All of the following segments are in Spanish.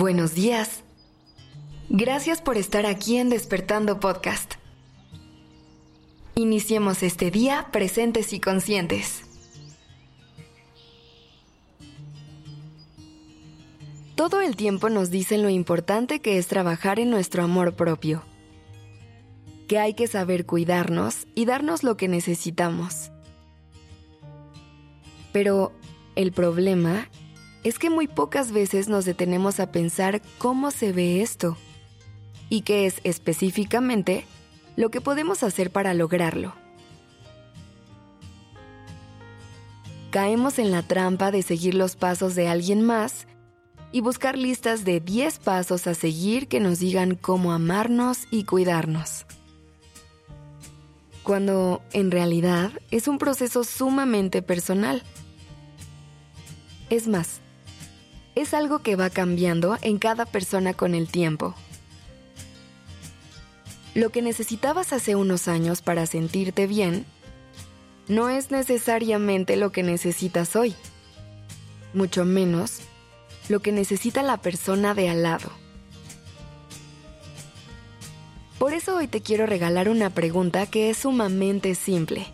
Buenos días. Gracias por estar aquí en Despertando Podcast. Iniciemos este día presentes y conscientes. Todo el tiempo nos dicen lo importante que es trabajar en nuestro amor propio, que hay que saber cuidarnos y darnos lo que necesitamos. Pero el problema es que muy pocas veces nos detenemos a pensar cómo se ve esto y qué es específicamente lo que podemos hacer para lograrlo. Caemos en la trampa de seguir los pasos de alguien más y buscar listas de 10 pasos a seguir que nos digan cómo amarnos y cuidarnos. Cuando en realidad es un proceso sumamente personal. Es más, es algo que va cambiando en cada persona con el tiempo. Lo que necesitabas hace unos años para sentirte bien no es necesariamente lo que necesitas hoy, mucho menos lo que necesita la persona de al lado. Por eso hoy te quiero regalar una pregunta que es sumamente simple,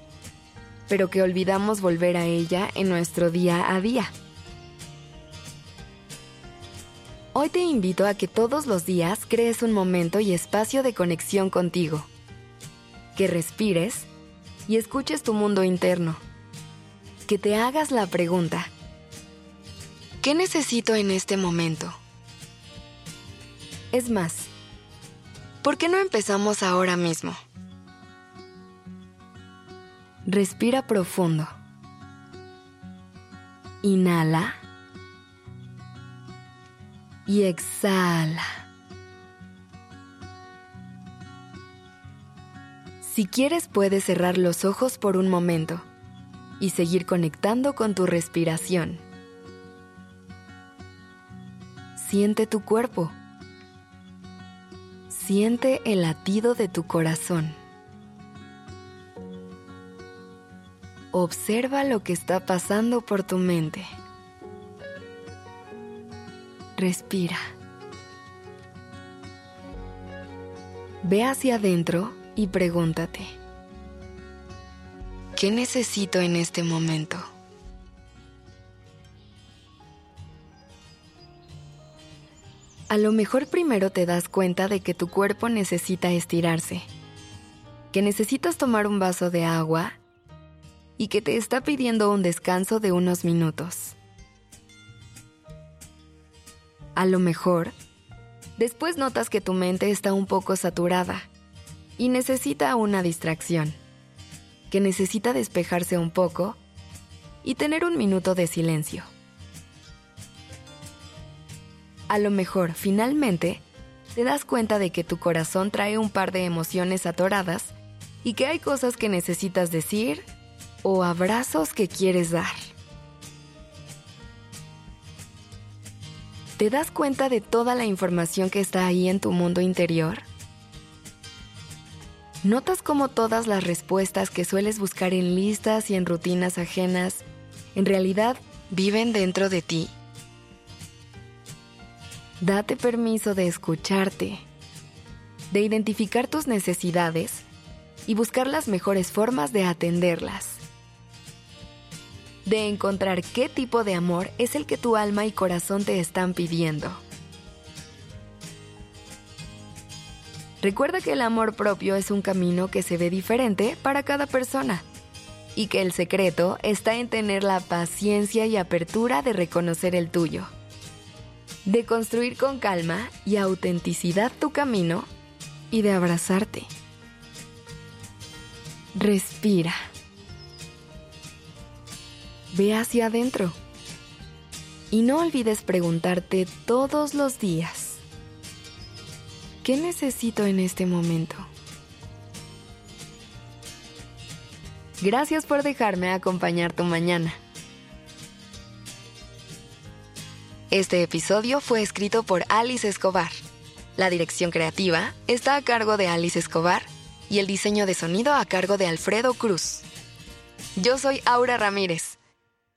pero que olvidamos volver a ella en nuestro día a día. Hoy te invito a que todos los días crees un momento y espacio de conexión contigo. Que respires y escuches tu mundo interno. Que te hagas la pregunta. ¿Qué necesito en este momento? Es más, ¿por qué no empezamos ahora mismo? Respira profundo. Inhala y exhala. Si quieres puedes cerrar los ojos por un momento y seguir conectando con tu respiración. Siente tu cuerpo. Siente el latido de tu corazón. Observa lo que está pasando por tu mente. Respira. Ve hacia adentro y pregúntate, ¿qué necesito en este momento? A lo mejor primero te das cuenta de que tu cuerpo necesita estirarse, que necesitas tomar un vaso de agua y que te está pidiendo un descanso de unos minutos. A lo mejor, después notas que tu mente está un poco saturada y necesita una distracción, que necesita despejarse un poco y tener un minuto de silencio. A lo mejor, finalmente, te das cuenta de que tu corazón trae un par de emociones atoradas y que hay cosas que necesitas decir o abrazos que quieres dar. ¿Te das cuenta de toda la información que está ahí en tu mundo interior? ¿Notas cómo todas las respuestas que sueles buscar en listas y en rutinas ajenas en realidad viven dentro de ti? Date permiso de escucharte, de identificar tus necesidades y buscar las mejores formas de atenderlas de encontrar qué tipo de amor es el que tu alma y corazón te están pidiendo. Recuerda que el amor propio es un camino que se ve diferente para cada persona y que el secreto está en tener la paciencia y apertura de reconocer el tuyo, de construir con calma y autenticidad tu camino y de abrazarte. Respira. Ve hacia adentro. Y no olvides preguntarte todos los días, ¿qué necesito en este momento? Gracias por dejarme acompañar tu mañana. Este episodio fue escrito por Alice Escobar. La dirección creativa está a cargo de Alice Escobar y el diseño de sonido a cargo de Alfredo Cruz. Yo soy Aura Ramírez.